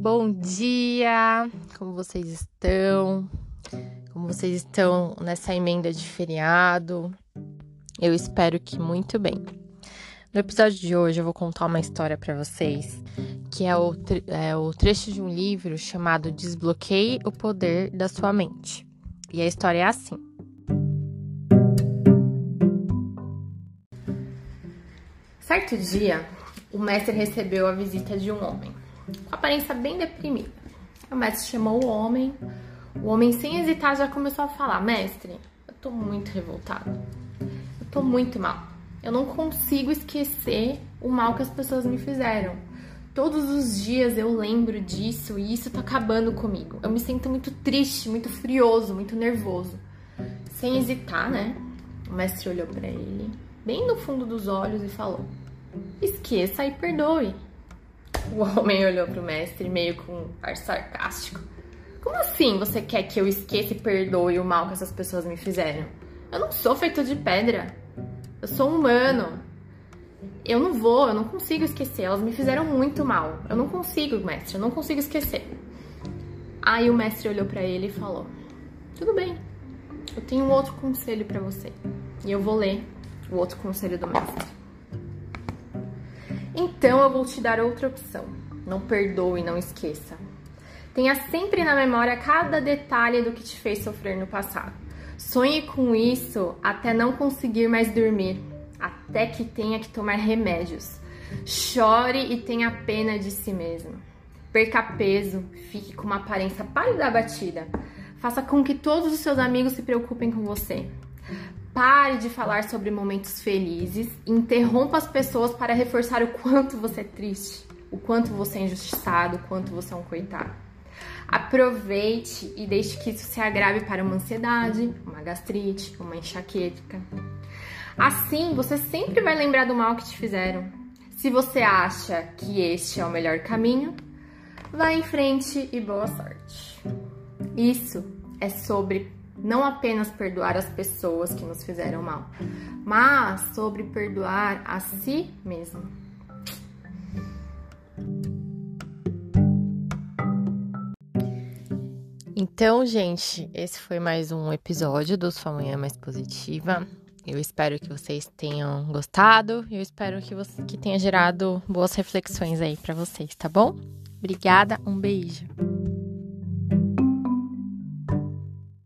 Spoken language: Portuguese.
Bom dia! Como vocês estão? Como vocês estão nessa emenda de feriado? Eu espero que muito bem. No episódio de hoje eu vou contar uma história para vocês, que é o, é o trecho de um livro chamado Desbloqueie o Poder da Sua Mente. E a história é assim. Certo dia, o mestre recebeu a visita de um homem, com aparência bem deprimida. O mestre chamou o homem, o homem sem hesitar já começou a falar: Mestre, eu tô muito revoltado, eu tô muito mal, eu não consigo esquecer o mal que as pessoas me fizeram. Todos os dias eu lembro disso e isso tá acabando comigo. Eu me sinto muito triste, muito furioso, muito nervoso. Sem hesitar, né? O mestre olhou para ele, bem no fundo dos olhos, e falou: Esqueça e perdoe. O homem olhou para o mestre meio com ar sarcástico. Como assim você quer que eu esqueça e perdoe o mal que essas pessoas me fizeram? Eu não sou feito de pedra. Eu sou humano. Eu não vou, eu não consigo esquecer. Elas me fizeram muito mal. Eu não consigo, mestre, eu não consigo esquecer. Aí o mestre olhou para ele e falou: Tudo bem, eu tenho um outro conselho para você. E eu vou ler o outro conselho do mestre. Então eu vou te dar outra opção. Não perdoe, não esqueça. Tenha sempre na memória cada detalhe do que te fez sofrer no passado. Sonhe com isso até não conseguir mais dormir, até que tenha que tomar remédios. Chore e tenha pena de si mesmo. Perca peso, fique com uma aparência pálida abatida. Faça com que todos os seus amigos se preocupem com você. Pare de falar sobre momentos felizes, interrompa as pessoas para reforçar o quanto você é triste, o quanto você é injustiçado, o quanto você é um coitado. Aproveite e deixe que isso se agrave para uma ansiedade, uma gastrite, uma enxaqueca. Assim, você sempre vai lembrar do mal que te fizeram. Se você acha que este é o melhor caminho, vá em frente e boa sorte. Isso é sobre não apenas perdoar as pessoas que nos fizeram mal, mas sobre perdoar a si mesmo. Então, gente, esse foi mais um episódio do Sua Manhã Mais Positiva. Eu espero que vocês tenham gostado. Eu espero que, você, que tenha gerado boas reflexões aí para vocês, tá bom? Obrigada, um beijo.